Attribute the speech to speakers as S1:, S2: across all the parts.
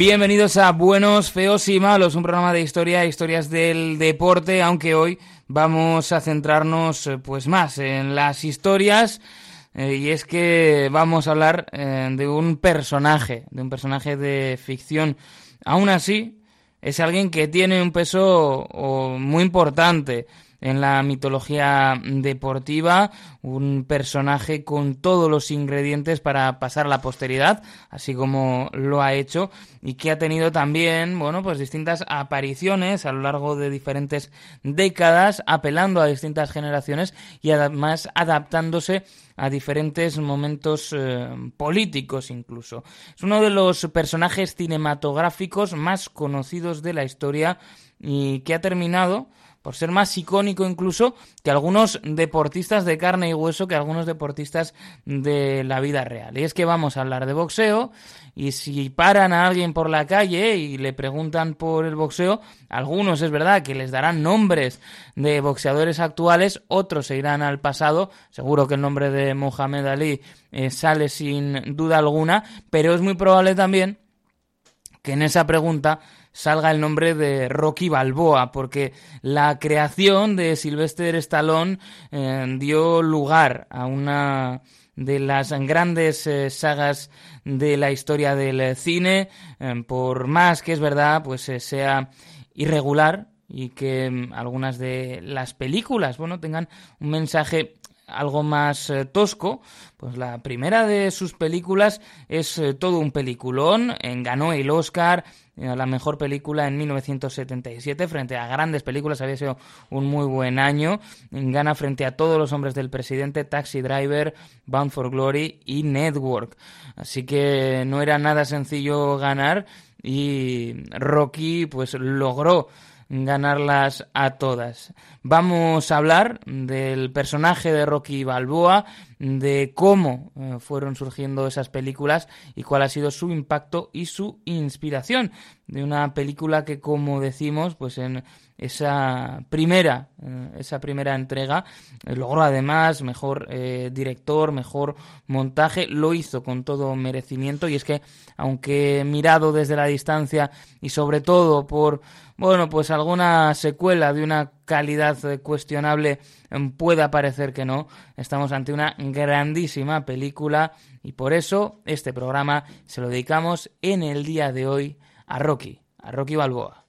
S1: Bienvenidos a Buenos, Feos y Malos, un programa de historia, historias del deporte, aunque hoy vamos a centrarnos eh, pues más en las historias eh, y es que vamos a hablar eh, de un personaje, de un personaje de ficción. Aún así, es alguien que tiene un peso muy importante en la mitología deportiva, un personaje con todos los ingredientes para pasar a la posteridad, así como lo ha hecho, y que ha tenido también, bueno, pues distintas apariciones a lo largo de diferentes décadas, apelando a distintas generaciones y además adaptándose a diferentes momentos eh, políticos incluso. Es uno de los personajes cinematográficos más conocidos de la historia y que ha terminado por ser más icónico incluso que algunos deportistas de carne y hueso, que algunos deportistas de la vida real. Y es que vamos a hablar de boxeo y si paran a alguien por la calle y le preguntan por el boxeo, algunos es verdad que les darán nombres de boxeadores actuales, otros se irán al pasado, seguro que el nombre de Mohamed Ali eh, sale sin duda alguna, pero es muy probable también que en esa pregunta salga el nombre de Rocky Balboa, porque la creación de Sylvester Stallone eh, dio lugar a una de las grandes eh, sagas de la historia del cine, eh, por más que es verdad, pues sea irregular y que mm, algunas de las películas, bueno, tengan un mensaje algo más eh, tosco, pues la primera de sus películas es eh, todo un peliculón, ganó el Oscar a eh, la mejor película en 1977 frente a grandes películas, había sido un muy buen año, gana frente a todos los hombres del presidente, Taxi Driver, Bound for Glory y Network, así que no era nada sencillo ganar y Rocky pues logró ganarlas a todas. Vamos a hablar del personaje de Rocky Balboa, de cómo eh, fueron surgiendo esas películas y cuál ha sido su impacto y su inspiración. De una película que como decimos pues en esa primera eh, esa primera entrega eh, logró además mejor director mejor montaje lo hizo con todo merecimiento. Y es que aunque mirado desde la distancia y sobre todo por bueno, pues alguna secuela de una calidad cuestionable em, pueda parecer que no. Estamos ante una grandísima película y por eso este programa se lo dedicamos en el día de hoy a Rocky, a Rocky Balboa.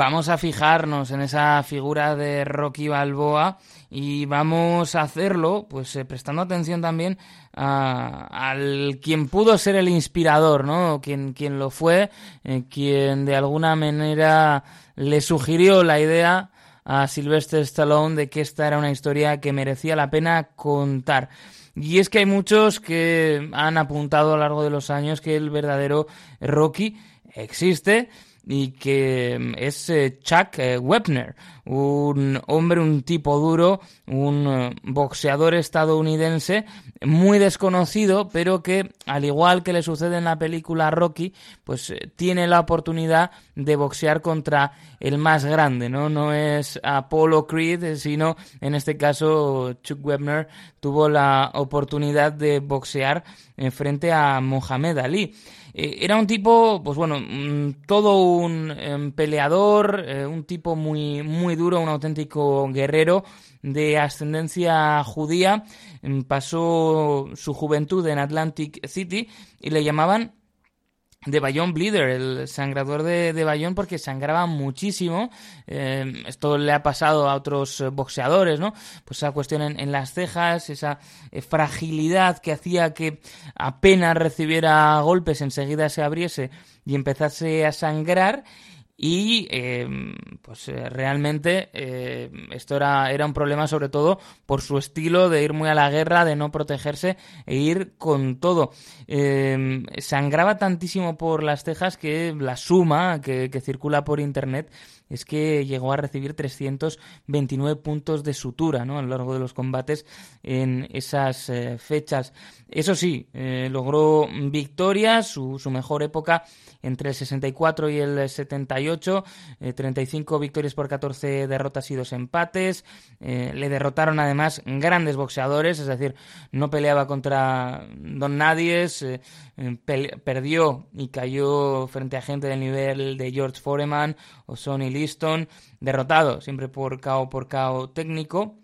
S1: Vamos a fijarnos en esa figura de Rocky Balboa y vamos a hacerlo pues eh, prestando atención también a, al quien pudo ser el inspirador, ¿no? Quien, quien lo fue, eh, quien de alguna manera le sugirió la idea a Sylvester Stallone de que esta era una historia que merecía la pena contar. Y es que hay muchos que han apuntado a lo largo de los años que el verdadero Rocky existe y que mm, es eh, Chuck eh, Webner, un hombre, un tipo duro, un eh, boxeador estadounidense muy desconocido, pero que, al igual que le sucede en la película Rocky, pues tiene la oportunidad de boxear contra el más grande, ¿no? No es Apollo Creed, sino en este caso Chuck Webner tuvo la oportunidad de boxear frente a Mohamed Ali. Eh, era un tipo, pues bueno, mm, todo un em, peleador, eh, un tipo muy, muy duro, un auténtico guerrero de ascendencia judía. Mm, pasó su juventud en Atlantic City y le llamaban de Bayonne Bleeder, el sangrador de, de porque sangraba muchísimo. Eh, esto le ha pasado a otros boxeadores, ¿no? Pues esa cuestión en, las cejas, esa eh, fragilidad que hacía que apenas recibiera golpes enseguida se abriese y empezase a sangrar y em, pues eh, realmente eh, esto era, era un problema sobre todo por su estilo de ir muy a la guerra, de no protegerse e ir con todo. Em, sangraba tantísimo por las cejas que la suma que, que circula por internet es que llegó a recibir 329 puntos de sutura ¿no? a lo largo de los combates en esas eh, fechas. Eso sí, eh, logró victorias, su, su, mejor época entre el 64 y el 78, 35 eh, victorias por 14 derrotas y dos empates. le derrotaron además grandes boxeadores, es decir, no peleaba contra don Nadies, perdió y cayó frente a gente del nivel de George Foreman o Sonny Liston, derrotado siempre por KO por KO técnico.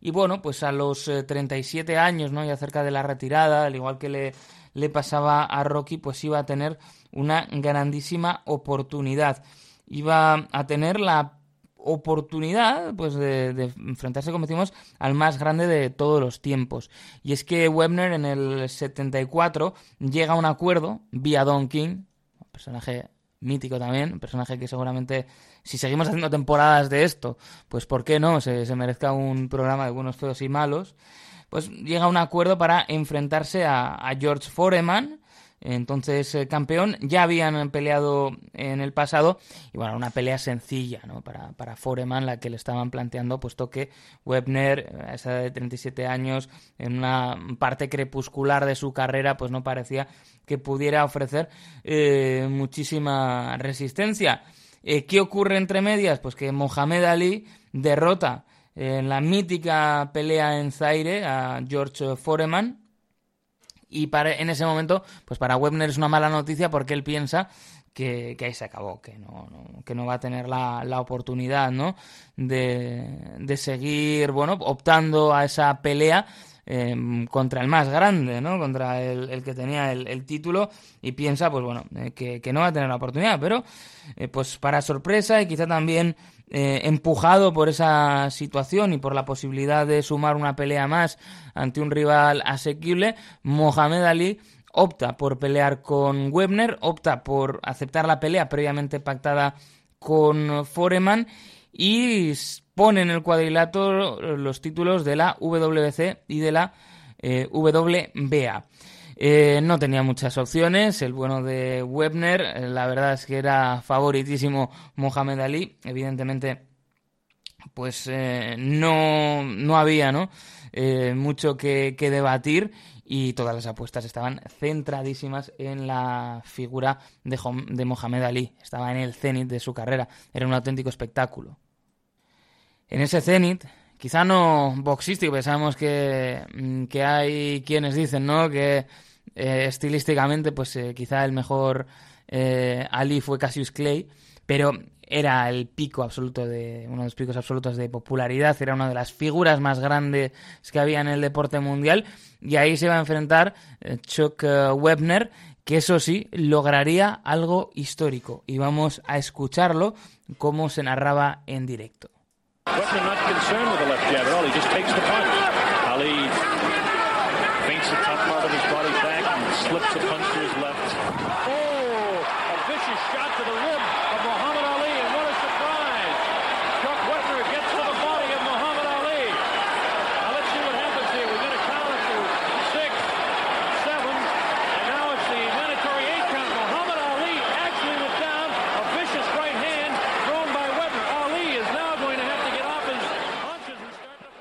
S1: Y bueno, pues a los 37 eh, años, ¿no? Y cerca de la retirada, al igual que le, le pasaba a Rocky, pues iba a tener una grandísima oportunidad. Iba a tener la oportunidad pues de, enfrentarse, como decimos, al más grande de todos los tiempos. Y es que Webner en el 74 llega a un acuerdo vía Don King, personaje mítico también, un personaje que seguramente, si seguimos haciendo temporadas de esto, pues ¿por qué no? Se, merezca un programa de buenos, feos y malos. Pues llega a un acuerdo para enfrentarse a George Foreman, entonces eh, campeón. Ya habían peleado en el pasado y bueno, una pelea sencilla ¿no? para, Foreman, la que le estaban planteando, puesto que Webner, a esa de 37 años, en una parte crepuscular de su carrera, pues no parecía que pudiera ofrecer eh, muchísima resistencia. Eh, ¿Qué ocurre entre medias? Pues que Mohamed Ali derrota en la mítica pelea en Zaire a George Foreman y para, en ese momento, pues para Webner es una mala noticia porque él piensa que, ahí se acabó, que no, que no va a tener la, la oportunidad, ¿no? De, de, seguir, bueno, optando a esa pelea em, contra el más grande, ¿no? Contra el, que tenía el, título y piensa, pues bueno, eh, que, que, no va a tener la oportunidad, pero eh, pues para sorpresa y quizá también eh, empujado por esa situación y por la posibilidad de sumar una pelea más ante un rival asequible, Mohamed Ali opta por pelear con Webner, opta por aceptar la pelea previamente pactada con Foreman y pone en el cuadrilátero los títulos de la WBC y de la eh, WBA. Eh, no tenía muchas opciones. El bueno de Webner, eh, la verdad es que era favoritísimo Mohamed Ali. Evidentemente, pues eh, no, no había ¿no? mucho que, debatir y todas las apuestas estaban centradísimas en la figura de, de Mohamed Ali. Estaba en el cenit de su carrera. Era un auténtico espectáculo. En ese cenit, quizá no boxístico, porque sabemos que, mm, que hay quienes dicen, ¿no? Que eh, estilísticamente, pues eh, quizá el mejor eh, Ali fue Cassius Clay, pero era el pico absoluto de uno de los picos absolutos de popularidad, era una de las figuras más grandes que había en el deporte mundial y ahí se va a enfrentar Chuck Webner que eso sí, lograría algo histórico. Y vamos a escucharlo como se narraba en directo.
S2: Whitman not concerned with the left jab at all. He just takes the punch. Ali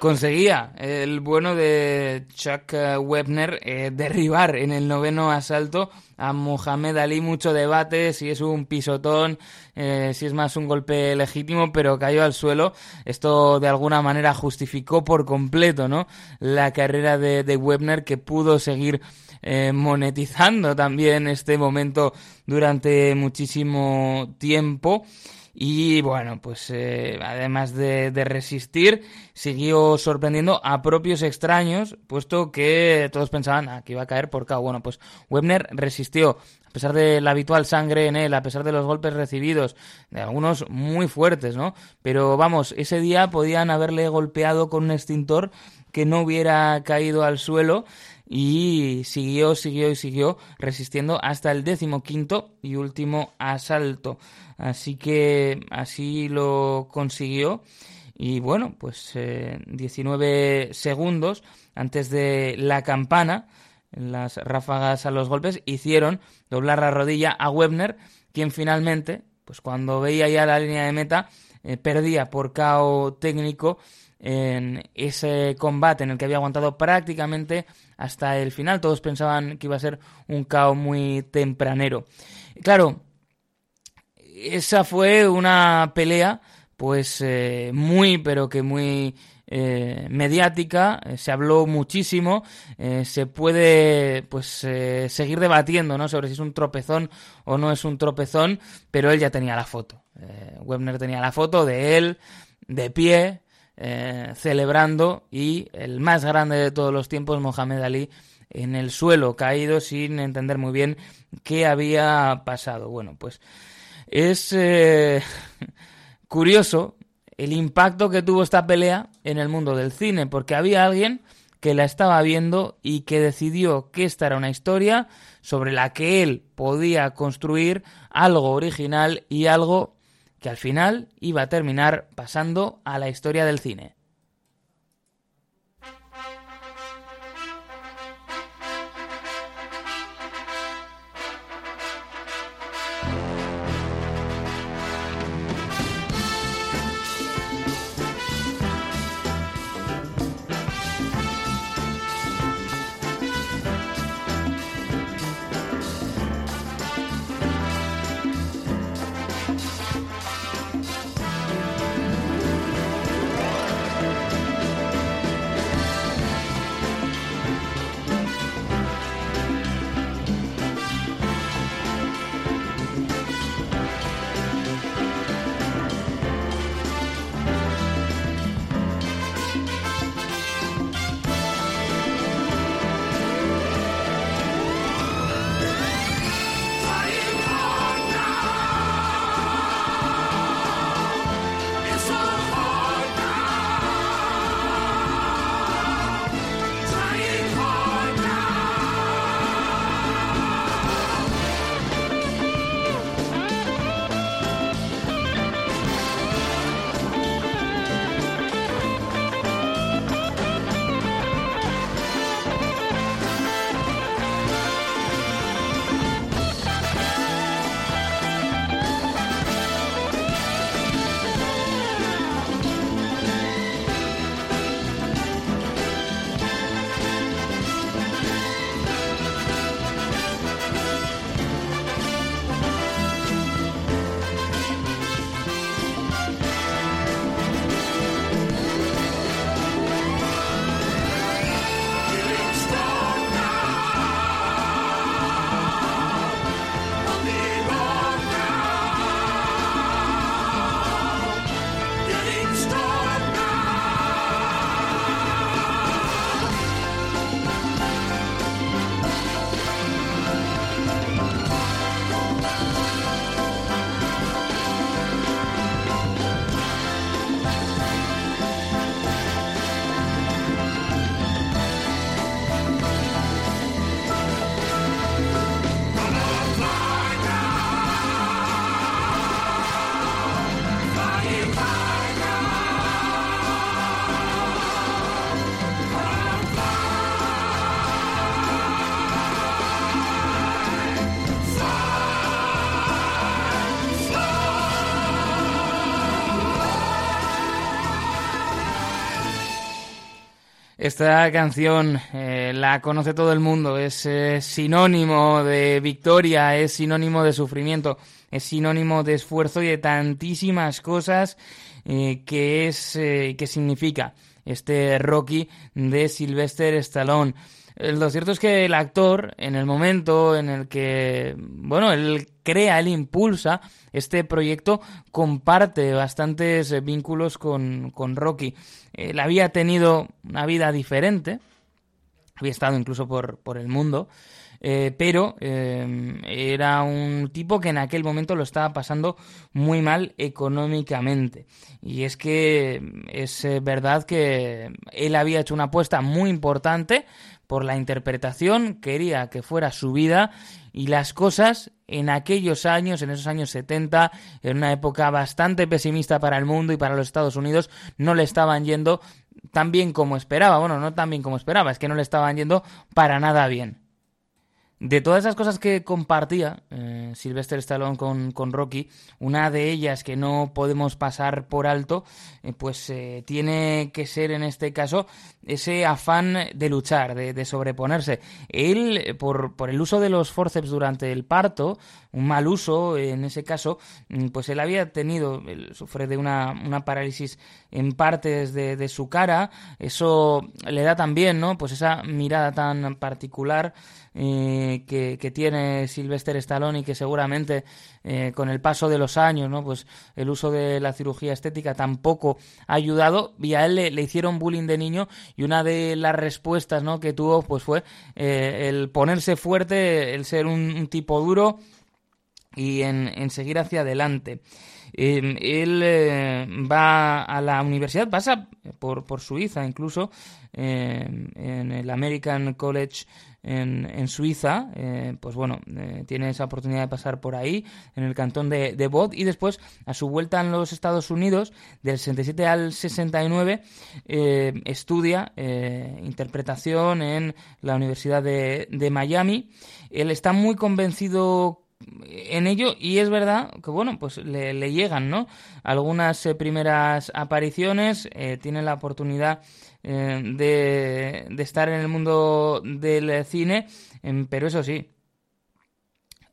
S1: conseguía el bueno de Chuck eh, Webner eh, derribar en el noveno asalto a Mohamed Ali. Mucho debate si es un pisotón, eh, si es más un golpe legítimo, pero cayó al suelo. Esto de alguna manera justificó por completo ¿no? la carrera de, de Webner que pudo seguir monetizando también este momento durante muchísimo tiempo. Y bueno, pues eh, además de, resistir, siguió sorprendiendo a propios extraños, puesto que todos pensaban ah, que iba a caer por KO. Bueno, pues Webner resistió, a pesar de la habitual sangre en él, a pesar de los golpes recibidos, de algunos muy fuertes, ¿no? Pero vamos, ese día podían haberle golpeado con un extintor que no hubiera caído al suelo y siguió, siguió y siguió resistiendo hasta el decimoquinto y último asalto. Así que así lo consiguió. Y bueno, pues 19 eh, segundos antes de la campana, las ráfagas a los golpes hicieron doblar la rodilla a Webner, quien finalmente, pues cuando veía ya la línea de meta, eh, perdía por KO técnico en ese combate en el que había aguantado prácticamente hasta el final. Todos pensaban que iba a ser un KO muy tempranero. Claro, esa fue una pelea pues eh, muy pero que muy eh, mediática eh, se habló muchísimo se puede pues seguir debatiendo no sobre si es un tropezón o no es un tropezón pero él ya tenía la foto Webner tenía la foto de él de pie celebrando y el más grande de todos los tiempos Mohamed Ali en el suelo caído sin entender muy bien qué había pasado. Bueno pues es eh, curioso el impacto que tuvo esta pelea en el mundo del cine, porque había alguien que la estaba viendo y que decidió que esta era una historia sobre la que él podía construir algo original y algo que al final iba a terminar pasando a la historia del cine. Esta canción eh, la conoce todo el mundo, es eh, sinónimo de victoria, es sinónimo de sufrimiento, es sinónimo de esfuerzo y de tantísimas cosas eh, que es que significa este Rocky de Sylvester Stallone. Lo cierto es que el actor, en el momento en el que, bueno, él crea, él impulsa este proyecto, comparte bastantes vínculos con, con Rocky. Él había tenido una vida diferente, había estado incluso por, por el mundo, eh, pero eh, era un tipo que en aquel momento lo estaba pasando muy mal económicamente. Y es que es eh, verdad que él había hecho una apuesta muy importante por la interpretación, quería que fuera su vida y las cosas en aquellos años, en esos años 70, en una época bastante pesimista para el mundo y para los Estados Unidos, no le estaban yendo tan bien como esperaba. Bueno, no tan bien como esperaba, es que no le estaban yendo para nada bien. De todas esas cosas que compartía eh, Sylvester Stallone con, Rocky, una de ellas que no podemos pasar por alto, eh, pues eh, tiene que ser en este caso ese afán de luchar, de, sobreponerse. Él, por, por, el uso de los forceps durante el parto, un mal uso en ese caso, mm, pues él había tenido, él sufre de una, una parálisis en partes de, de su cara, eso le da también, ¿no? Pues esa mirada tan particular eh, que, tiene Sylvester Stallone y que seguramente eh, con el paso de los años, ¿no? Pues el uso de la cirugía estética tampoco ha ayudado y a él le, hicieron bullying de niño y una de las respuestas, ¿no? Que tuvo, pues fue eh, el ponerse fuerte, el ser un, tipo duro y en, seguir hacia adelante. él va a la universidad, pasa por, por Suiza incluso, en el American College en, en Suiza, eh, pues bueno, eh, tiene esa oportunidad de pasar por ahí, en el cantón de, de Bod, y después, a su vuelta en los Estados Unidos, del 67 al 69, eh, estudia interpretación en la Universidad de, de Miami. Él está muy convencido en ello y es verdad que bueno pues le, le llegan no algunas primeras apariciones tiene la oportunidad eh, de, estar en el mundo del cine, em, pero eso sí,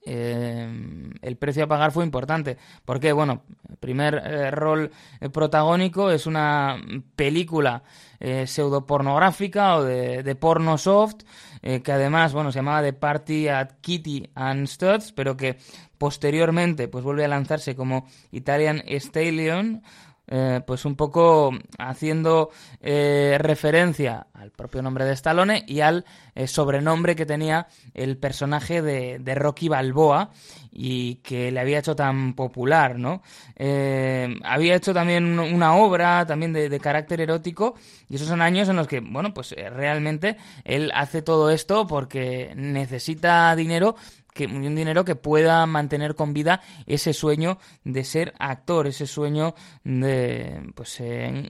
S1: em, el precio a pagar fue importante. Porque, bueno, primer eh, rol protagónico es una película eh, pseudopornográfica o de, de porno soft, que además, bueno, se llamaba The Party at Kitty and Studs, pero que posteriormente pues vuelve a lanzarse como Italian Stallion eh, pues un poco haciendo eh, referencia al propio nombre de Stallone y al eh, sobrenombre que tenía el personaje de, de, Rocky Balboa y que le había hecho tan popular, ¿no? había hecho también una obra también de, de, carácter erótico y esos son años en los que, bueno, pues realmente él hace todo esto porque necesita dinero que, un dinero que pueda mantener con vida ese sueño de ser actor, ese sueño de pues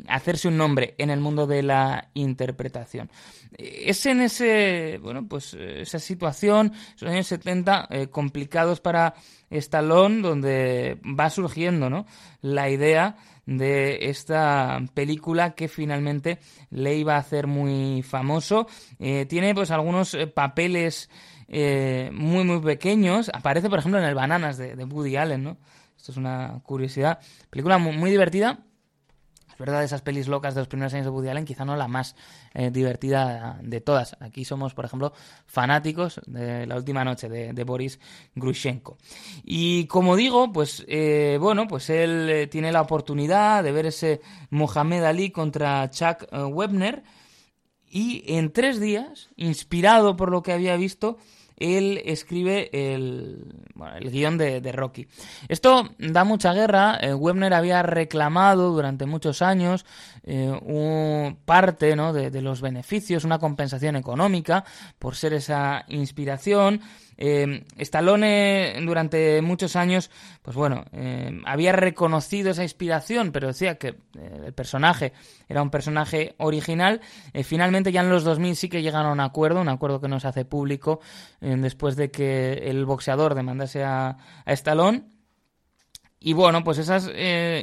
S1: hacerse un nombre en el mundo de la interpretación. Es en ese, bueno, pues esa situación, esos años 70 eh, complicados para Stallone, donde va surgiendo, ¿no? La idea de esta película que finalmente le iba a hacer muy famoso. Eh, tiene pues algunos eh, papeles eh, muy, muy pequeños. Aparece, por ejemplo, en el Bananas de, Woody Allen, ¿no? Esto es una curiosidad. Película muy, divertida. Es verdad, esas pelis locas de los primeros años de Woody Allen, quizá no la más eh, divertida de todas. Aquí somos, por ejemplo, fanáticos de La Última Noche de, Boris Grushenko. Y como digo, pues eh, bueno, pues él tiene la oportunidad de ver ese Mohamed Ali contra Chuck Webner y en tres días, inspirado por lo que había visto, él escribe el, bueno, guion de, Rocky. Esto da mucha guerra. Eh, Webner había reclamado durante muchos años eh, parte ¿no? de, de, los beneficios, una compensación económica por ser esa inspiración. Eh, Stallone durante muchos años, pues bueno, eh, había reconocido esa inspiración, pero decía que eh, el personaje era un personaje original. Eh, finalmente ya en los 2000 sí que llegaron a un acuerdo, un acuerdo que no se hace público después de que el boxeador demandase a, a Stallone. Y bueno, pues esas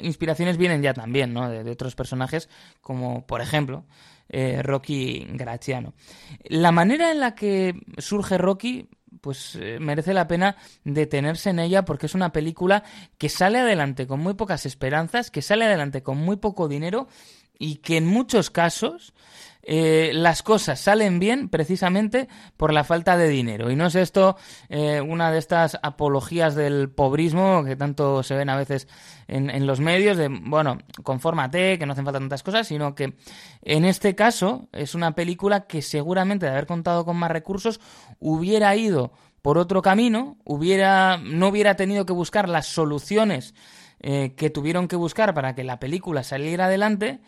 S1: inspiraciones vienen ya también, ¿no? De, otros personajes, como por ejemplo eh, Rocky Graciano. La manera en la que surge Rocky pues eh, merece la pena detenerse en ella porque es una película que sale adelante con muy pocas esperanzas, que sale adelante con muy poco dinero y que en muchos casos eh, las cosas salen bien precisamente por la falta de dinero. Y no es esto eh, una de estas apologías del pobrismo que tanto se ven a veces en, los medios, de, bueno, confórmate, que no hacen falta tantas cosas, sino que en este caso es una película que seguramente de haber contado con más recursos hubiera ido por otro camino, hubiera, no hubiera tenido que buscar las soluciones eh, que tuvieron que buscar para que la película saliera adelante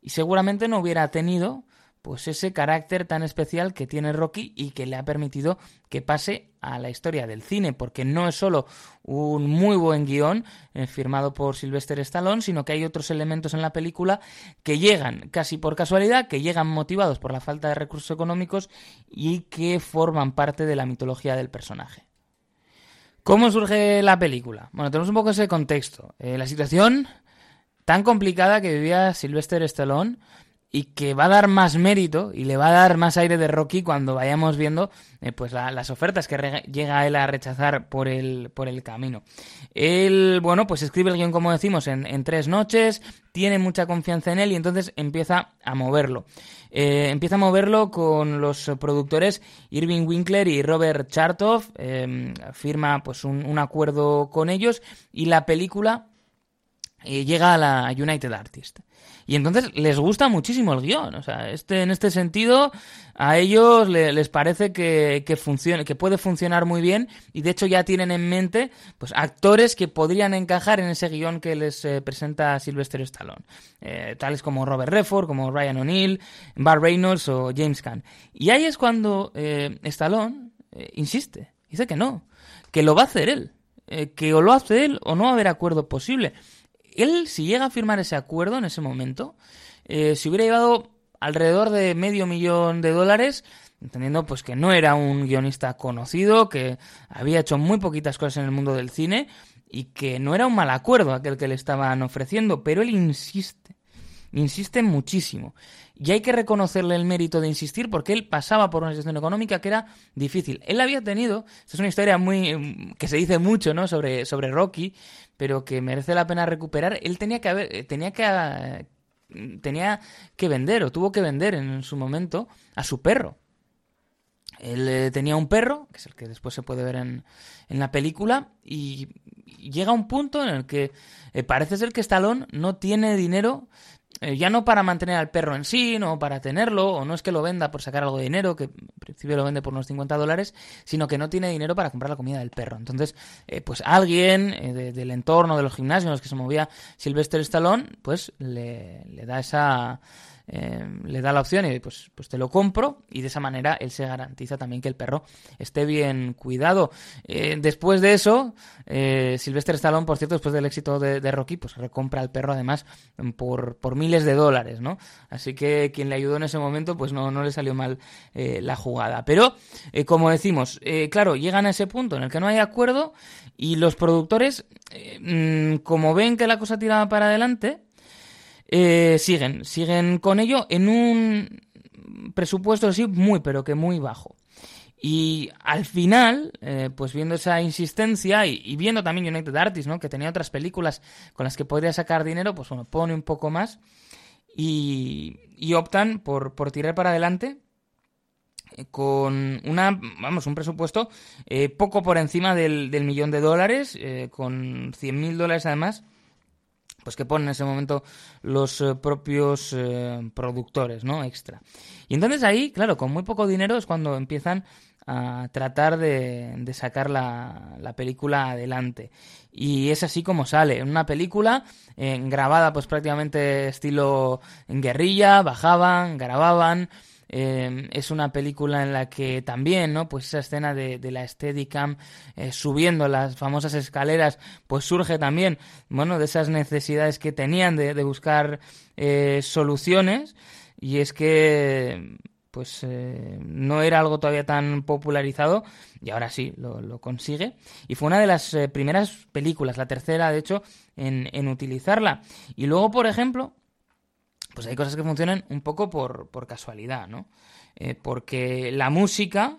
S1: y seguramente no hubiera tenido pues ese carácter tan especial que tiene Rocky y que le ha permitido que pase a la historia del cine, porque no es solo un muy buen guion eh, firmado por Sylvester Stallone, sino que hay otros elementos en la película que llegan casi por casualidad, que llegan motivados por la falta de recursos económicos y que forman parte de la mitología del personaje. ¿Cómo surge la película? Bueno, tenemos un poco ese contexto. Eh, la situación tan complicada que vivía Sylvester Stallone y que va a dar más mérito y le va a dar más aire de Rocky cuando vayamos viendo eh, pues las ofertas que llega él a rechazar por el, por el camino. Él, bueno, pues escribe el guion, como decimos, en, tres noches, tiene mucha confianza en él y entonces empieza a moverlo. Eh, empieza a moverlo con los productores Irving Winkler y Robert Chartoff, eh, firma pues un, un acuerdo con ellos y la película eh, llega a la United Artists. Y entonces les gusta muchísimo el guion. O sea, este, en este sentido, a ellos les parece que, que, funcione, que puede funcionar muy bien. Y de hecho ya tienen en mente pues actores que podrían encajar en ese guion que les eh, presenta Sylvester Stallone. Eh, tales como Robert Redford, como Ryan O'Neill, Bar Reynolds o James Caan. Y ahí es cuando eh, Stallone eh, insiste. Dice que no. Que lo va a hacer él. Eh, que o lo hace él o no va a haber acuerdo posible él, si llega a firmar ese acuerdo en ese momento, eh, se hubiera llevado alrededor de medio millón de dólares, entendiendo pues que no era un guionista conocido, que había hecho muy poquitas cosas en el mundo del cine y que no era un mal acuerdo aquel que le estaban ofreciendo, pero él insiste, insiste muchísimo. Y hay que reconocerle el mérito de insistir porque él pasaba por una situación económica que era difícil. Él había tenido, esta es una historia muy que se dice mucho, ¿no? sobre sobre Rocky, pero que merece la pena recuperar. Él tenía que haber, eh, tenía que, eh, que vender o tuvo que vender en su momento a su perro. Él eh, tenía un perro, que es el que después se puede ver en, en la película, y llega un punto en el que parece ser que Stallone no tiene dinero eh, ya no para mantener al perro en sí, no para tenerlo, o no es que lo venda por sacar algo de dinero, que en principio lo vende por unos 50 dólares, sino que no tiene dinero para comprar la comida del perro. Entonces, eh, pues alguien eh, del entorno de los gimnasios en los que se movía Sylvester Stallone, pues le, le da esa eh, le da la opción y pues, pues te lo compro y de esa manera él se garantiza también que el perro esté bien cuidado. Eh, después de eso, eh, Sylvester Stallone, por cierto, después del éxito de, Rocky, pues recompra al perro además por, por, miles de dólares, ¿no? Así que quien le ayudó en ese momento, pues no, no le salió mal eh, la jugada. Pero, como decimos, claro, llegan a ese punto en el que no hay acuerdo y los productores, mm, como ven que la cosa tiraba para adelante, eh, siguen, siguen con ello en un presupuesto así muy, pero que muy bajo. Y al final, eh, pues viendo esa insistencia y, viendo también United Artists, ¿no? Que tenía otras películas con las que podría sacar dinero, pues bueno, pone un poco más y, optan por, por tirar para adelante eh, con una, vamos, un presupuesto poco por encima del, del millón de dólares, con 100.000 dólares además pues que ponen en ese momento los eh, propios eh, productores, ¿no? Extra. Y entonces ahí, claro, con muy poco dinero es cuando empiezan a tratar de, de sacar la, la, película adelante. Y es así como sale. Una película eh, grabada pues prácticamente estilo guerrilla, bajaban, grababan, eh, es una película en la que también, ¿no? Pues esa escena de, la Steadicam eh, subiendo las famosas escaleras, pues surge también, bueno, de esas necesidades que tenían de, buscar eh, soluciones. Y es que pues eh, no era algo todavía tan popularizado y ahora sí lo, consigue. Y fue una de las primeras películas, la tercera de hecho, en, en, utilizarla. Y luego, por ejemplo, pues hay cosas que funcionan un poco por, por casualidad, ¿no? Eh, porque la música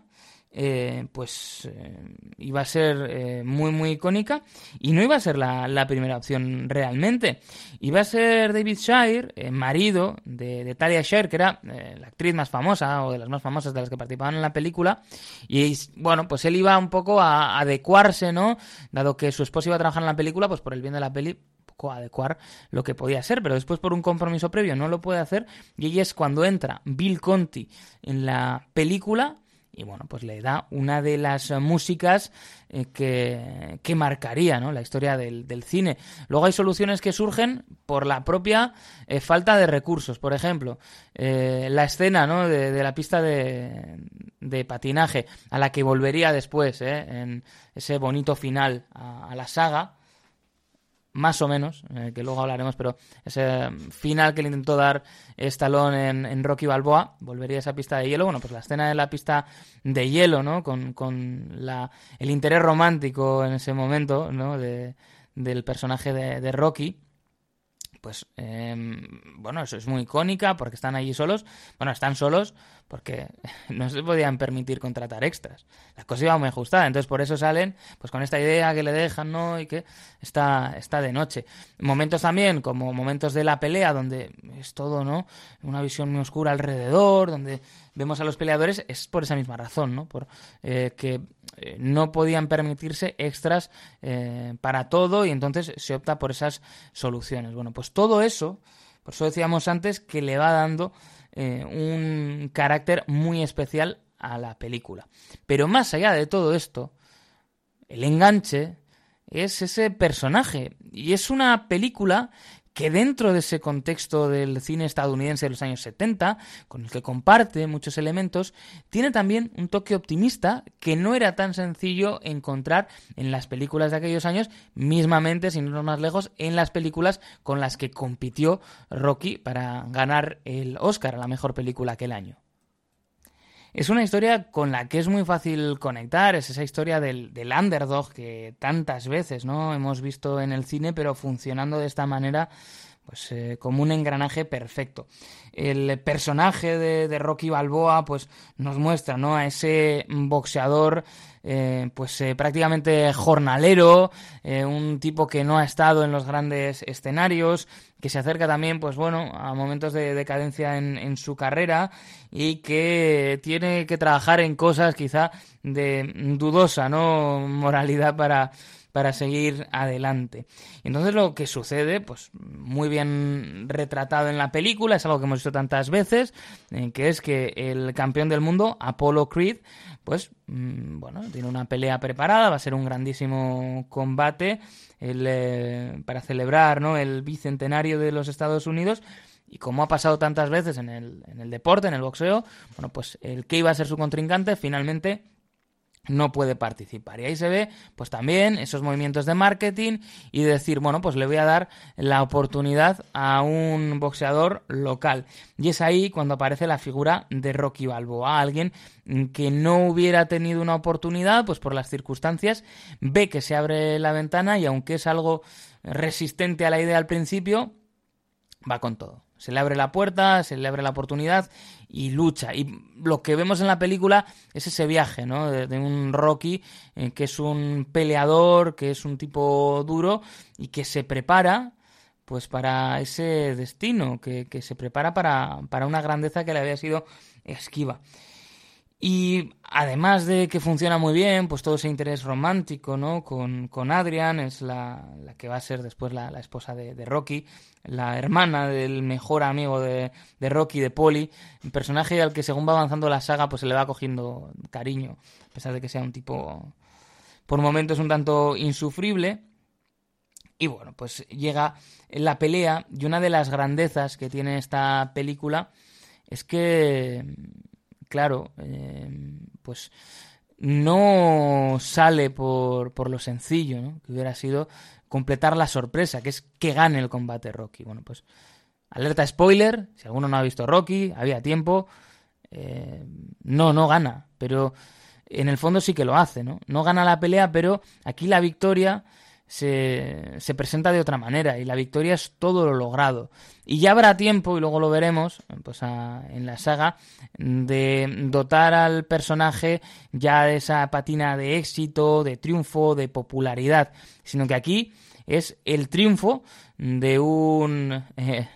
S1: eh, pues eh, iba a ser eh, muy muy icónica y no iba a ser la, primera opción realmente. Iba a ser David Shire, marido de, Talia Shire, que era la actriz más famosa o de las más famosas de las que participaban en la película. Y bueno, pues él iba un poco a, adecuarse, ¿no? Dado que su esposa iba a trabajar en la película, pues por el bien de la peli, adecuar lo que podía ser, pero después por un compromiso previo no lo puede hacer y ahí es cuando entra Bill Conti en la película y bueno, pues le da una de las músicas eh, que, que, marcaría ¿no? la historia del, cine. Luego hay soluciones que surgen por la propia eh, falta de recursos. Por ejemplo, eh, la escena ¿no? de, la pista de, de, patinaje a la que volvería después en ese bonito final a la saga más o menos, eh, que luego hablaremos, pero ese final que le intentó dar Stallone en, Rocky Balboa, volvería a esa pista de hielo, bueno, pues la escena de la pista de hielo, ¿no? Con, con la, el interés romántico en ese momento, ¿no? De, del personaje de, Rocky, pues em, bueno, eso es muy icónica porque están allí solos. Bueno, están solos porque no se podían permitir contratar extras. La cosa iba muy ajustada, entonces por eso salen pues con esta idea que le dejan, ¿no? Y que está, está de noche. Momentos también, como momentos de la pelea, donde es todo, ¿no? Una visión muy oscura alrededor, donde vemos a los peleadores, es por esa misma razón, ¿no? Por eh, que eh, no podían permitirse extras eh, para todo y entonces se opta por esas soluciones. Bueno, pues todo eso, por eso decíamos antes que le va dando un carácter muy especial a la película. Pero más allá de todo esto, el enganche es ese personaje y es una película que dentro de ese contexto del cine estadounidense de los años 70, con el que comparte muchos elementos, tiene también un toque optimista que no era tan sencillo encontrar en las películas de aquellos años, mismamente, sin irnos más lejos, en las películas con las que compitió Rocky para ganar el Oscar a la mejor película aquel año. Es una historia con la que es muy fácil conectar, es esa historia del, del underdog que tantas veces no hemos visto en el cine, pero funcionando de esta manera pues eh, como un engranaje perfecto. El personaje de, Rocky Balboa pues nos muestra ¿no? a ese boxeador eh, pues eh, prácticamente jornalero, un tipo que no ha estado en los grandes escenarios, que se acerca también pues bueno a momentos de decadencia en, en su carrera y que tiene que trabajar en cosas quizá de dudosa no moralidad para para seguir adelante. Entonces lo que sucede, pues muy bien retratado en la película, es algo que hemos visto tantas veces, eh, que es que el campeón del mundo, Apollo Creed, pues mm, bueno, tiene una pelea preparada, va a ser un grandísimo combate eh, para celebrar ¿no? el bicentenario de los Estados Unidos. Y como ha pasado tantas veces en el, en el deporte, en el boxeo, bueno, pues el que iba a ser su contrincante finalmente no puede participar. Y ahí se ve, pues también esos movimientos de marketing y decir, bueno, pues le voy a dar la oportunidad a un boxeador local. Y es ahí cuando aparece la figura de Rocky Balboa, alguien que no hubiera tenido una oportunidad, pues por las circunstancias, ve que se abre la ventana y aunque es algo resistente a la idea al principio, va con todo se le abre la puerta, se le abre la oportunidad y lucha. Y lo que vemos en la película es ese viaje, ¿no? De, un Rocky eh, que es un peleador, que es un tipo duro y que se prepara pues para ese destino, que, que se prepara para, para una grandeza que le había sido esquiva. Y además de que funciona muy bien, pues todo ese interés romántico, ¿no? Con, con Adrian, es la, la, que va a ser después la, la esposa de, de, Rocky, la hermana del mejor amigo de, de, Rocky, de Polly, un personaje al que según va avanzando la saga, pues se le va cogiendo cariño, a pesar de que sea un tipo, por momentos, un tanto insufrible. Y bueno, pues llega la pelea y una de las grandezas que tiene esta película es que claro, em, pues no sale por, por lo sencillo. Que hubiera sido completar la sorpresa, que es que gane el combate Rocky. Bueno, pues alerta spoiler, si alguno no ha visto Rocky, había tiempo, eh, no, no gana, pero en el fondo sí que lo hace, ¿no? No gana la pelea, pero aquí la victoria se, se, presenta de otra manera y la victoria es todo lo logrado. Y ya habrá tiempo, y luego lo veremos pues en la saga, de dotar al personaje ya de esa patina de éxito, de triunfo, de popularidad, sino que aquí es el triunfo de un... Eh,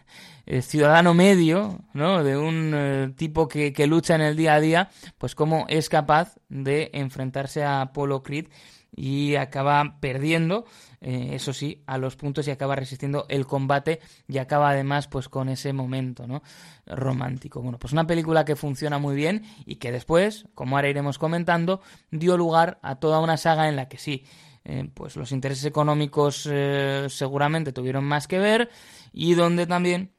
S1: eh, ciudadano medio, ¿no? De un eh, tipo que, que, lucha en el día a día, pues cómo es capaz de enfrentarse a Apollo Creed y acaba perdiendo, eh, eso sí, a los puntos y acaba resistiendo el combate y acaba además pues con ese momento, ¿no? romántico. Bueno, pues una película que funciona muy bien y que después, como ahora iremos comentando, dio lugar a toda una saga en la que sí, pues los intereses económicos seguramente tuvieron más que ver y donde también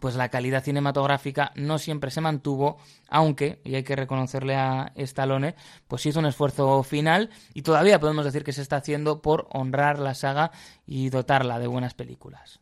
S1: pues la calidad cinematográfica no siempre se mantuvo, aunque, y hay que reconocerle a Stallone, pues hizo un esfuerzo final y todavía podemos decir que se está haciendo por honrar la saga y dotarla de buenas películas.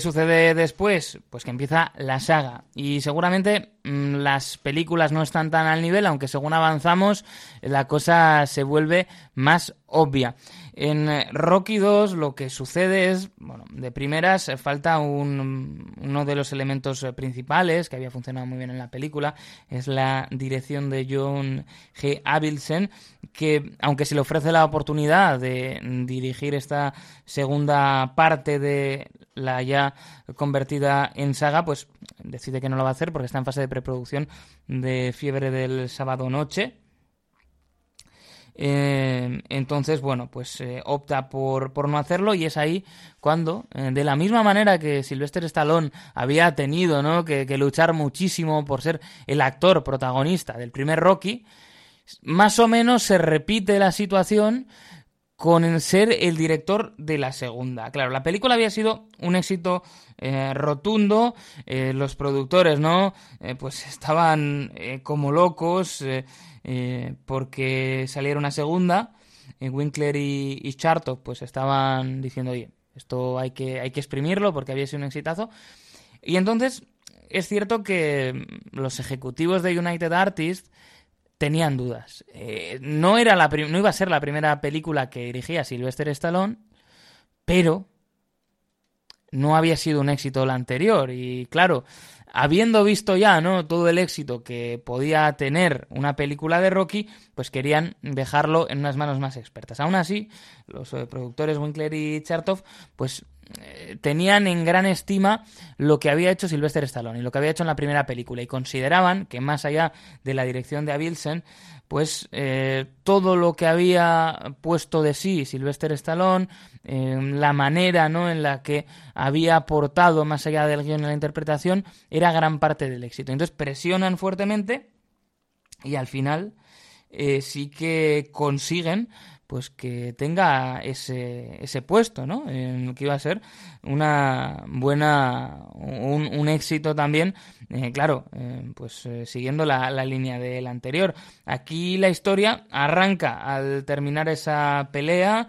S1: Sucede después? Pues que empieza la saga. Y seguramente mm, las películas no están tan al nivel, aunque según avanzamos la cosa se vuelve más obvia. En eh, Rocky 2 lo que sucede es, bueno, de primeras eh, falta un, uno de los elementos eh, principales que había funcionado muy bien en la película, es la dirección de John G. Avildsen, que aunque se le ofrece la oportunidad de dirigir esta segunda parte de la ya convertida en saga, pues decide que no lo va a hacer porque está en fase de preproducción de Fiebre del Sábado Noche. Eh, entonces, bueno, pues eh, opta por, por, no hacerlo y es ahí cuando, eh, de la misma manera que Sylvester Stallone había tenido ¿no? que, que luchar muchísimo por ser el actor protagonista del primer Rocky, más o menos se repite la situación con el ser el director de la segunda. Claro, la película había sido un éxito eh, rotundo, eh, los productores, ¿no? Eh, pues estaban como locos porque saliera una segunda. Winkler y, y Chartov pues estaban diciendo, oye, esto hay que, hay que exprimirlo porque había sido un exitazo. Y entonces es cierto que los ejecutivos de United Artists tenían dudas. Eh, no, era la no iba a ser la primera película que dirigía Sylvester Stallone, pero no había sido un éxito la anterior. Y claro, habiendo visto ya ¿no? todo el éxito que podía tener una película de Rocky, pues querían dejarlo en unas manos más expertas. Aún así, los eh, productores Winkler y Chartov, pues tenían en gran estima lo que había hecho Sylvester Stallone y lo que había hecho en la primera película y consideraban que más allá de la dirección de Abilsen, pues eh, todo lo que había puesto de sí Sylvester Stallone, eh, la manera ¿no? en la que había aportado más allá del guion y la interpretación, era gran parte del éxito. Entonces presionan fuertemente y al final eh, sí que consiguen pues que tenga ese, ese puesto, ¿no? En que iba a ser una buena, un, éxito también, eh, claro, eh, pues eh, siguiendo la, la, línea del anterior. Aquí la historia arranca al terminar esa pelea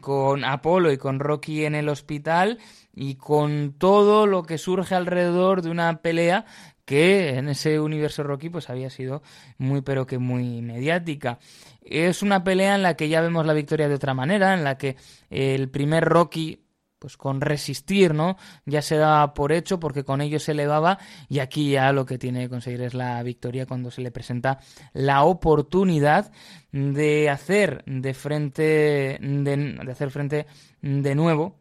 S1: con Apolo y con Rocky en el hospital y con todo lo que surge alrededor de una pelea que en ese universo Rocky pues había sido muy pero que muy mediática. Es una pelea en la que ya vemos la victoria de otra manera, en la que el primer Rocky pues con resistir, ¿no? Ya se daba por hecho porque con ello se elevaba y aquí ya lo que tiene que conseguir es la victoria cuando se le presenta la oportunidad de hacer de frente de, de hacer frente de nuevo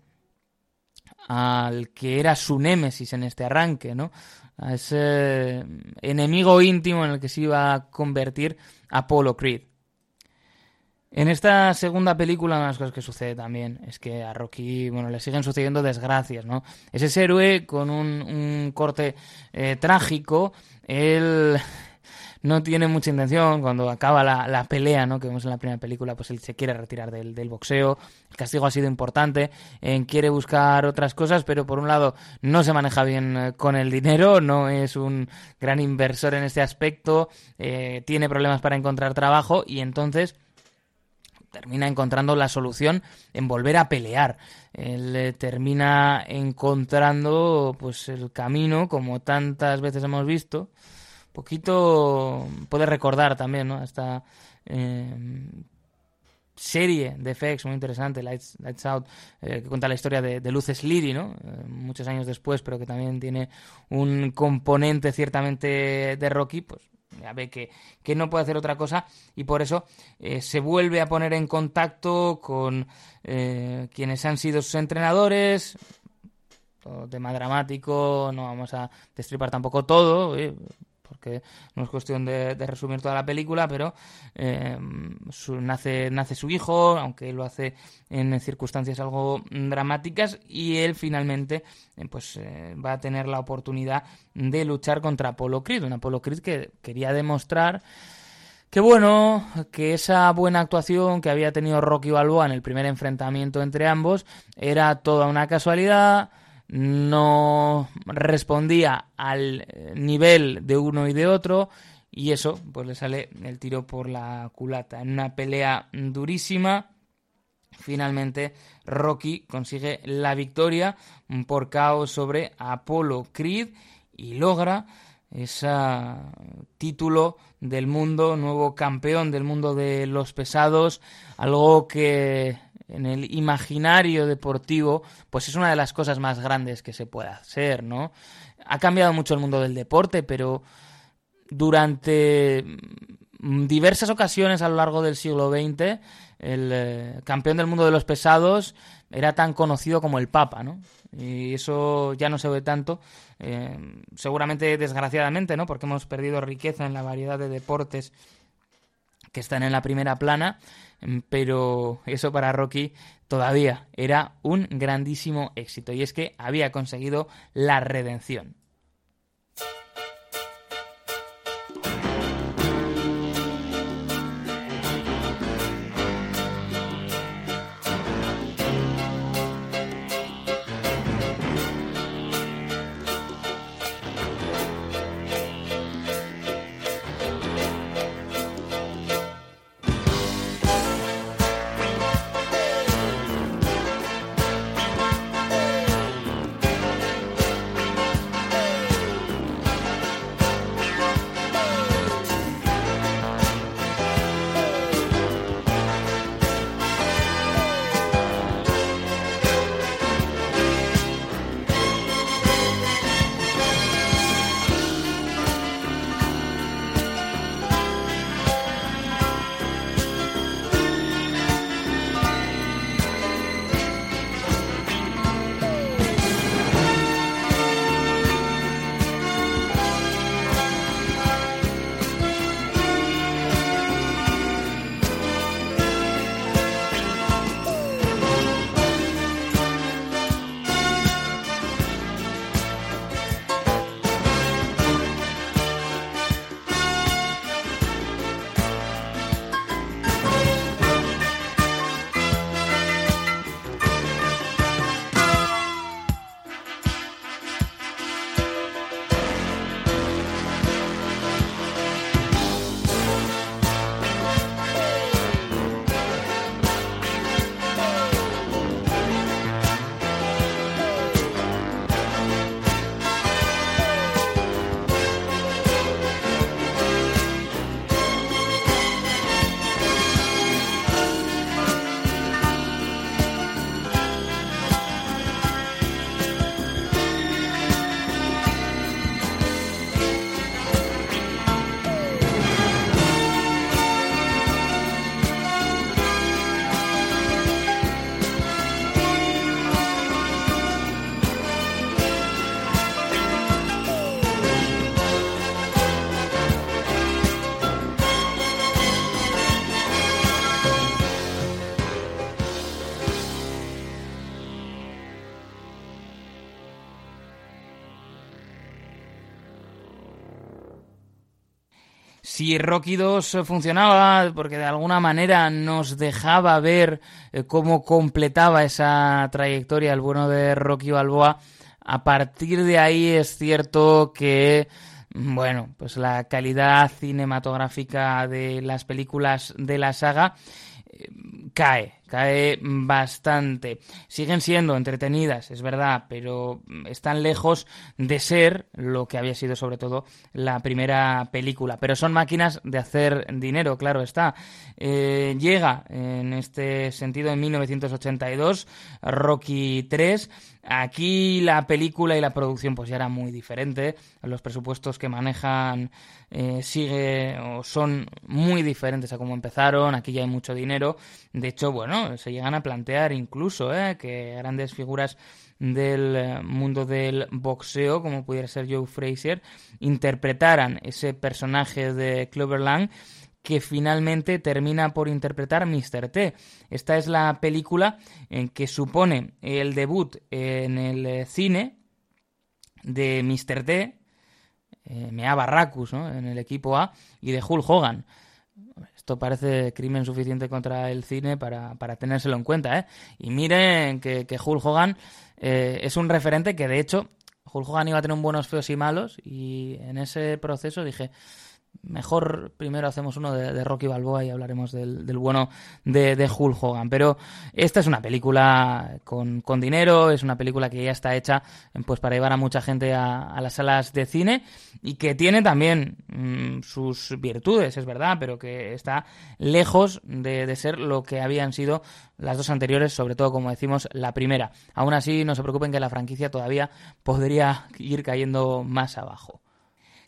S1: al que era su némesis en este arranque, ¿no? a ese enemigo íntimo en el que se iba a convertir Apollo Creed. En esta segunda película, una de las cosas que sucede también es que a Rocky, bueno, le siguen sucediendo desgracias, ¿no? Es ese héroe con un, corte eh, trágico, él no tiene mucha intención. Cuando acaba la, pelea, ¿no? Que vemos en la primera película, pues él se quiere retirar del, boxeo. El castigo ha sido importante. quiere buscar otras cosas, pero por un lado no se maneja bien eh, con el dinero, no es un gran inversor en este aspecto, eh, tiene problemas para encontrar trabajo y entonces termina encontrando la solución en volver a pelear. Él eh, termina encontrando pues el camino, como tantas veces hemos visto, poquito puede recordar también, ¿no? Esta eh, serie de FX muy interesante, Lights, Lights Out, eh, que cuenta la historia de, Luces Liri, ¿no? Muchos años después, pero que también tiene un componente ciertamente de Rocky, pues ya ve que, que no puede hacer otra cosa y por eso se vuelve a poner en contacto con quienes han sido sus entrenadores, todo tema dramático, no vamos a destripar tampoco todo, porque no es cuestión de, resumir toda la película, pero eh, nace, nace su hijo, aunque lo hace en circunstancias algo dramáticas, y él finalmente eh, pues eh, va a tener la oportunidad de luchar contra Apollo Creed, un Apollo Creed que quería demostrar que bueno, que esa buena actuación que había tenido Rocky Balboa en el primer enfrentamiento entre ambos era toda una casualidad, no respondía al nivel de uno y de otro y eso pues le sale el tiro por la culata. En una pelea durísima, finalmente Rocky consigue la victoria por caos sobre Apollo Creed y logra ese título del mundo, nuevo campeón del mundo de los pesados, algo que en el imaginario deportivo, pues es una de las cosas más grandes que se puede hacer, ¿no? Ha cambiado mucho el mundo del deporte, pero durante diversas ocasiones a lo largo del siglo XX, el eh, campeón del mundo de los pesados era tan conocido como el Papa, ¿no? Y eso ya no se ve tanto, eh, seguramente desgraciadamente, ¿no? Porque hemos perdido riqueza en la variedad de deportes que están en la primera plana, mm, pero eso para Rocky todavía era un grandísimo éxito y es que había conseguido la redención. Si Rocky 2 funcionaba, porque de alguna manera nos dejaba ver eh, cómo completaba esa trayectoria el bueno de Rocky Balboa, a partir de ahí es cierto que bueno, pues la calidad cinematográfica de las películas de la saga eh, cae, cae bastante. Siguen siendo entretenidas, es verdad, pero están lejos de ser lo que había sido sobre todo la primera película. Pero son máquinas de hacer dinero, claro está. Eh, llega en este sentido en 1982 Rocky 3 Aquí la película y la producción pues ya era muy diferente. Los presupuestos que manejan eh, sigue o son muy diferentes a cómo empezaron. Aquí ya hay mucho dinero. De hecho, bueno, se llegan a plantear incluso eh, que grandes figuras del eh, mundo del boxeo, como pudiera ser Joe Frazier, interpretaran ese personaje de Cloverland que finalmente termina por interpretar Mr. T. Esta es la película en que supone el debut en el eh, cine de Mr. T, eh, Mea Barracus, ¿no? en el equipo A, y de Hulk Hogan. Esto parece crimen suficiente contra el cine para, para tenérselo en cuenta. ¿eh? Y miren que, que Hogan eh, es un referente que, de hecho, Hulk Hogan iba a tener un buenos, feos y malos, y en ese proceso dije, mejor primero hacemos uno de, Rocky Balboa y hablaremos del, bueno de, de, Hulk Hogan. Pero esta es una película con, dinero, es una película que ya está hecha pues para llevar a mucha gente a, las salas de cine y que tiene también mm, sus virtudes, es verdad, pero que está lejos de, de ser lo que habían sido las dos anteriores, sobre todo como decimos la primera. Aún así, no se preocupen que la franquicia todavía podría ir cayendo más abajo.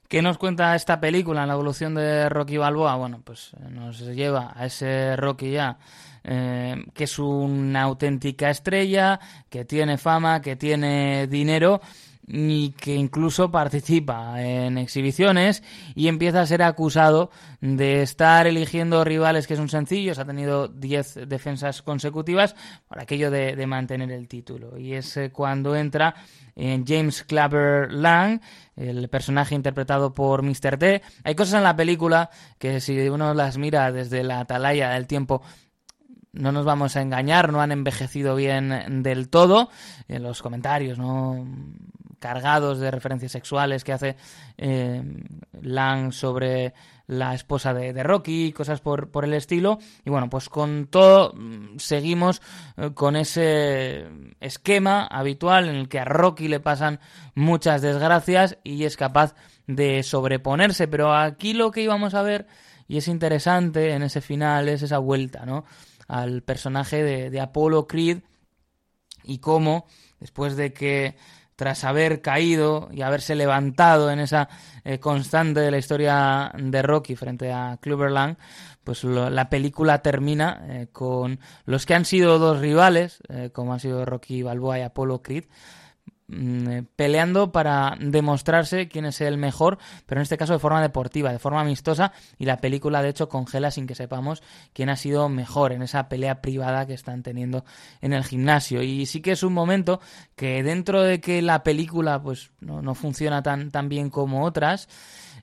S1: ¿Qué nos cuenta esta película la evolución de Rocky Balboa? Bueno, pues eh, nos lleva a ese Rocky ya, eh, que es una auténtica estrella, que tiene fama, que tiene dinero y que incluso participa en exhibiciones y empieza a ser acusado de estar eligiendo rivales que son sencillos. Ha tenido 10 defensas consecutivas por aquello de, mantener el título. Y es eh, cuando entra en James Clapper Lang, el personaje interpretado por Mr. T. Hay cosas en la película que si uno las mira desde la atalaya del tiempo no nos vamos a engañar, no han envejecido bien del todo. En los comentarios, ¿no? Cargados de referencias sexuales que hace eh, Lang sobre la esposa de, Rocky, cosas por, por, el estilo. Y bueno, pues con todo mm, seguimos eh, con ese esquema habitual en el que a Rocky le pasan muchas desgracias y es capaz de sobreponerse. Pero aquí lo que íbamos a ver, y es interesante en ese final, es esa vuelta, ¿no? Al personaje de, de Apollo Creed y cómo, después de que tras haber caído y haberse levantado en esa eh, constante de la historia de Rocky frente a Clubberland, pues la película termina eh, con los que han sido dos rivales, eh, como han sido Rocky Balboa y Apollo Creed, peleando para demostrarse quién es el mejor, pero en este caso de forma deportiva, de forma amistosa, y la película de hecho congela sin que sepamos quién ha sido mejor en esa pelea privada que están teniendo en el gimnasio. Y sí que es un momento que dentro de que la película pues no, funciona tan, tan bien como otras,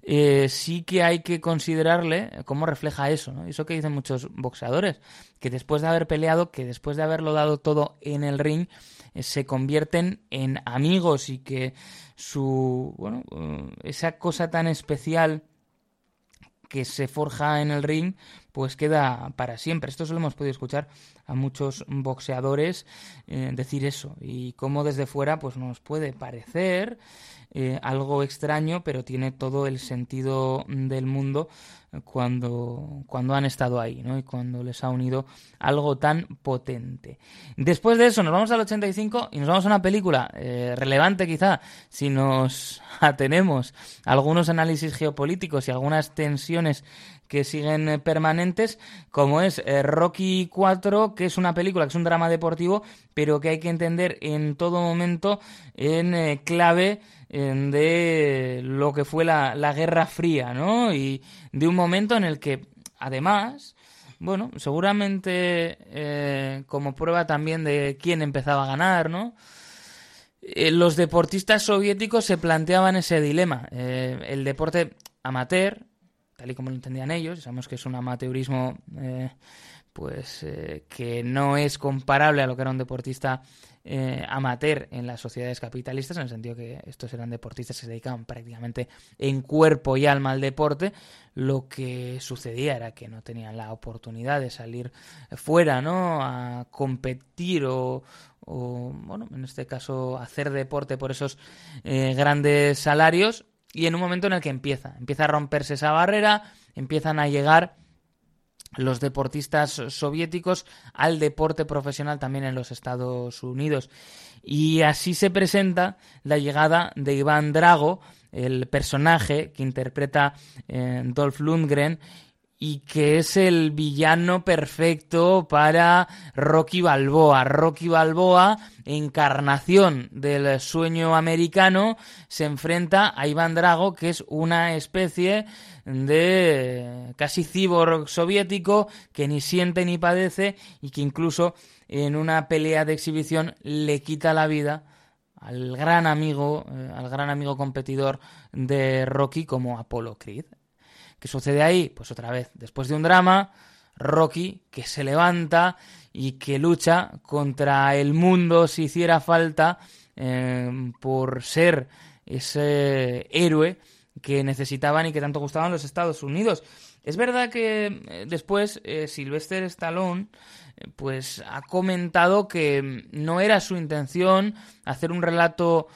S1: eh, sí que hay que considerarle cómo refleja eso, ¿no? Eso que dicen muchos boxeadores, que después de haber peleado, que después de haberlo dado todo en el ring, eh, se convierten en amigos y que su, bueno, eh, esa cosa tan especial que se forja en el ring, pues queda para siempre. Esto solo hemos podido escuchar a muchos boxeadores eh, decir eso y cómo desde fuera pues nos puede parecer algo extraño, pero tiene todo el sentido del mundo cuando, cuando han estado ahí, ¿no? Y cuando les ha unido algo tan potente. Después de eso nos vamos al 85 y nos vamos a una película eh, relevante quizá si nos atenemos a algunos análisis geopolíticos y algunas tensiones que siguen eh, permanentes, como es eh, Rocky 4, que es una película, que es un drama deportivo, pero que hay que entender en todo momento en clave de lo que fue la, la Guerra Fría, ¿no? Y de un momento en el que, además, bueno, seguramente eh, como prueba también de quién empezaba a ganar, ¿no? Eh, los deportistas soviéticos se planteaban ese dilema. Eh, el deporte amateur, tal y como lo entendían ellos, sabemos que es un amateurismo pues eh, que no es comparable a lo que era un deportista eh, amateur en las sociedades capitalistas, en el sentido que estos eran deportistas que se dedicaban prácticamente en cuerpo y alma al deporte, lo que sucedía era que no tenían la oportunidad de salir fuera, ¿no? A competir o, bueno, en este caso, hacer deporte por esos eh, grandes salarios. Y en un momento en el que empieza, empieza a romperse esa barrera, empiezan a llegar los deportistas soviéticos al deporte profesional también en los Estados Unidos. Y así se presenta la llegada de Iván Drago, el personaje que interpreta eh, Dolph Lundgren y que es el villano perfecto para Rocky Balboa. Rocky Balboa, encarnación del sueño americano, se enfrenta a Iván Drago, que es una especie de casi cyborg soviético que ni siente ni padece y que incluso en una pelea de exhibición le quita la vida al gran amigo, eh, al gran amigo competidor de Rocky como Apollo Creed. ¿Qué sucede ahí? Pues otra vez, después de un drama, Rocky que se levanta y que lucha contra el mundo si hiciera falta eh, por ser ese héroe que necesitaban y que tanto gustaban los Estados Unidos. Es verdad que eh, después eh, Sylvester Stallone pues ha comentado que no era su intención hacer un relato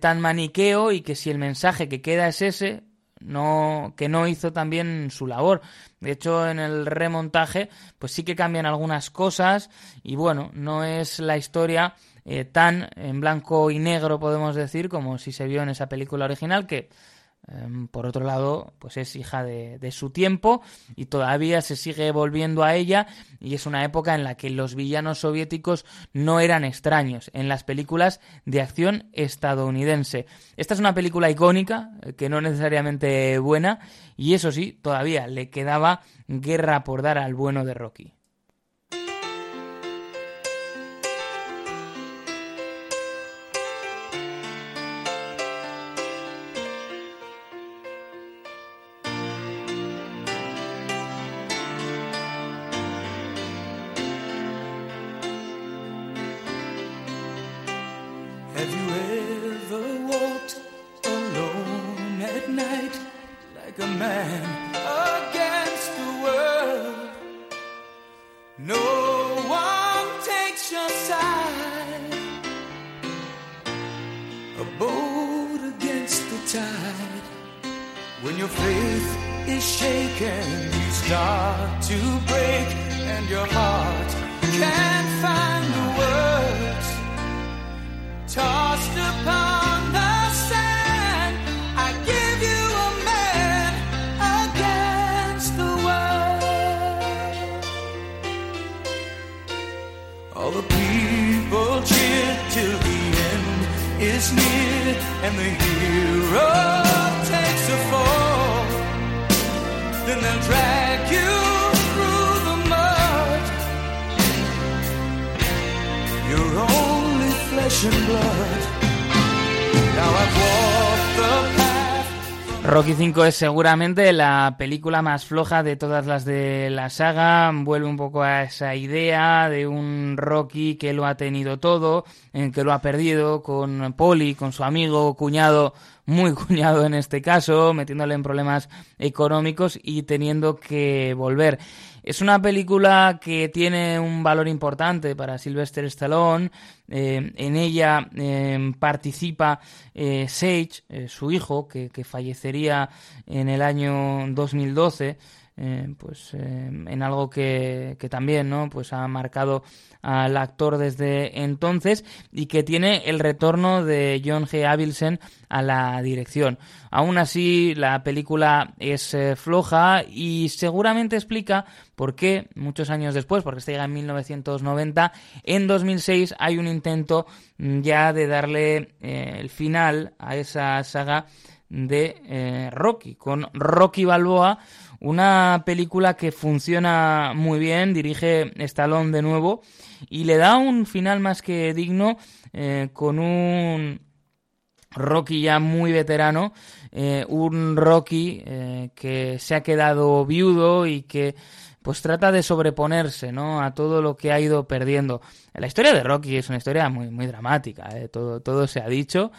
S1: tan maniqueo y que si el mensaje que queda es ese, no, que no hizo también su labor. De hecho, en el remontaje, pues sí que cambian algunas cosas y bueno, no es la historia eh, tan en blanco y negro, podemos decir, como si se vio en esa película original, que por otro lado, pues es hija de, de, su tiempo y todavía se sigue volviendo a ella y es una época en la que los villanos soviéticos no eran extraños en las películas de acción estadounidense. Esta es una película icónica, eh, que no necesariamente buena y eso sí, todavía le quedaba guerra por dar al bueno de Rocky. Rocky 5 es seguramente la película más floja de todas las de la saga. Vuelve un poco a esa idea de un Rocky que lo ha tenido todo, en que lo ha perdido con Polly, con su amigo, cuñado, muy cuñado en este caso, metiéndole en problemas económicos y teniendo que volver. Es una película que tiene un valor importante para Sylvester Stallone. Eh, en ella em, participa eh, Sage, eh, su hijo, que, fallecería en el año 2012. Pues en algo que, que, también no pues ha marcado al actor desde entonces y que tiene el retorno de John G. Avildsen a la dirección. Aún así, la película es eh, floja y seguramente explica por qué, muchos años después, porque este llega en 1990, en 2006 hay un intento mm, ya de darle eh, el final a esa saga de eh, Rocky, con Rocky Balboa, una película que funciona muy bien, dirige Stallone de nuevo y le da un final más que digno con un Rocky ya muy veterano, eh, un Rocky eh, que se ha quedado viudo y que pues trata de sobreponerse ¿no? a todo lo que ha ido perdiendo. La historia de Rocky es una historia muy, muy dramática, ¿eh? todo, todo se ha dicho.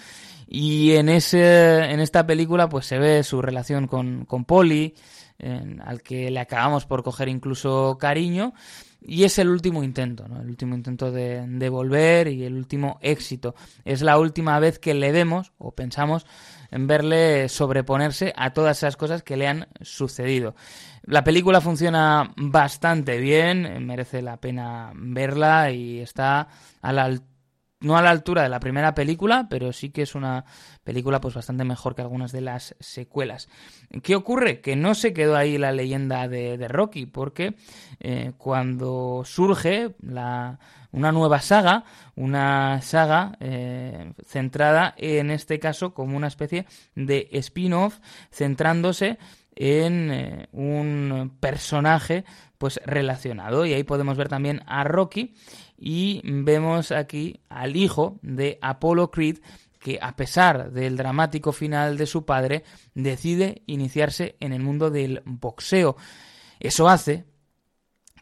S1: Y en, ese, en esta película pues se ve su relación con, con Polly, al que le acabamos por coger incluso cariño. Y es el último intento, ¿no? El último intento de, de, volver y el último éxito. Es la última vez que le vemos o pensamos en verle sobreponerse a todas esas cosas que le han sucedido. La película funciona bastante bien, merece la pena verla y está a la altura no a la altura de la primera película, pero sí que es una película pues bastante mejor que algunas de las secuelas. ¿Qué ocurre? Que no se quedó ahí la leyenda de, Rocky, porque eh, cuando surge la, una nueva saga, una saga eh, centrada en este caso como una especie de spin-off centrándose en eh, un personaje pues relacionado y ahí podemos ver también a Rocky y vemos aquí al hijo de Apollo Creed que a pesar del dramático final de su padre decide iniciarse en el mundo del boxeo. Eso hace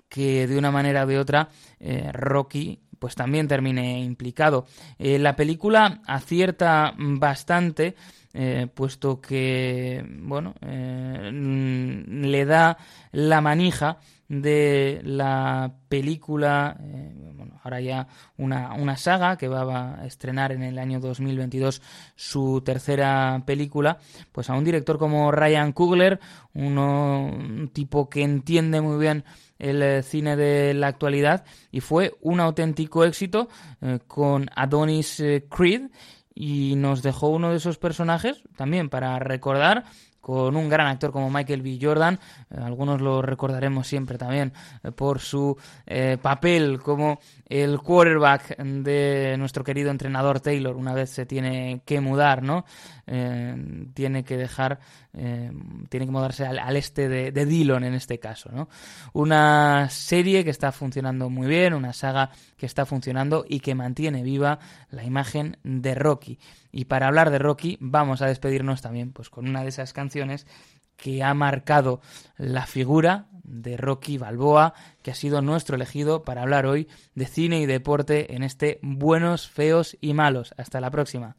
S1: que de una manera o de otra eh, Rocky pues también termine implicado. Eh, la película acierta bastante eh, puesto que bueno le da la manija de la película, eh, bueno, ahora ya una, una, saga que va a estrenar en el año 2022 su tercera película, pues a un director como Ryan Coogler, uno, un tipo que entiende muy bien el eh, cine de la actualidad y fue un auténtico éxito eh, con Adonis Creed y nos dejó uno de esos personajes también para recordar con un gran actor como Michael B. Jordan. Eh, algunos lo recordaremos siempre también eh, por su eh, papel como el quarterback de nuestro querido entrenador Taylor una vez se tiene que mudar, ¿no? tiene que dejar, tiene que mudarse al, este de, de, Dillon en este caso, ¿no? Una serie que está funcionando muy bien, una saga que está funcionando y que mantiene viva la imagen de Rocky. Y para hablar de Rocky vamos a despedirnos también pues con una de esas canciones que ha marcado la figura de Rocky Balboa, que ha sido nuestro elegido para hablar hoy de cine y deporte en este Buenos, Feos y Malos. Hasta la próxima.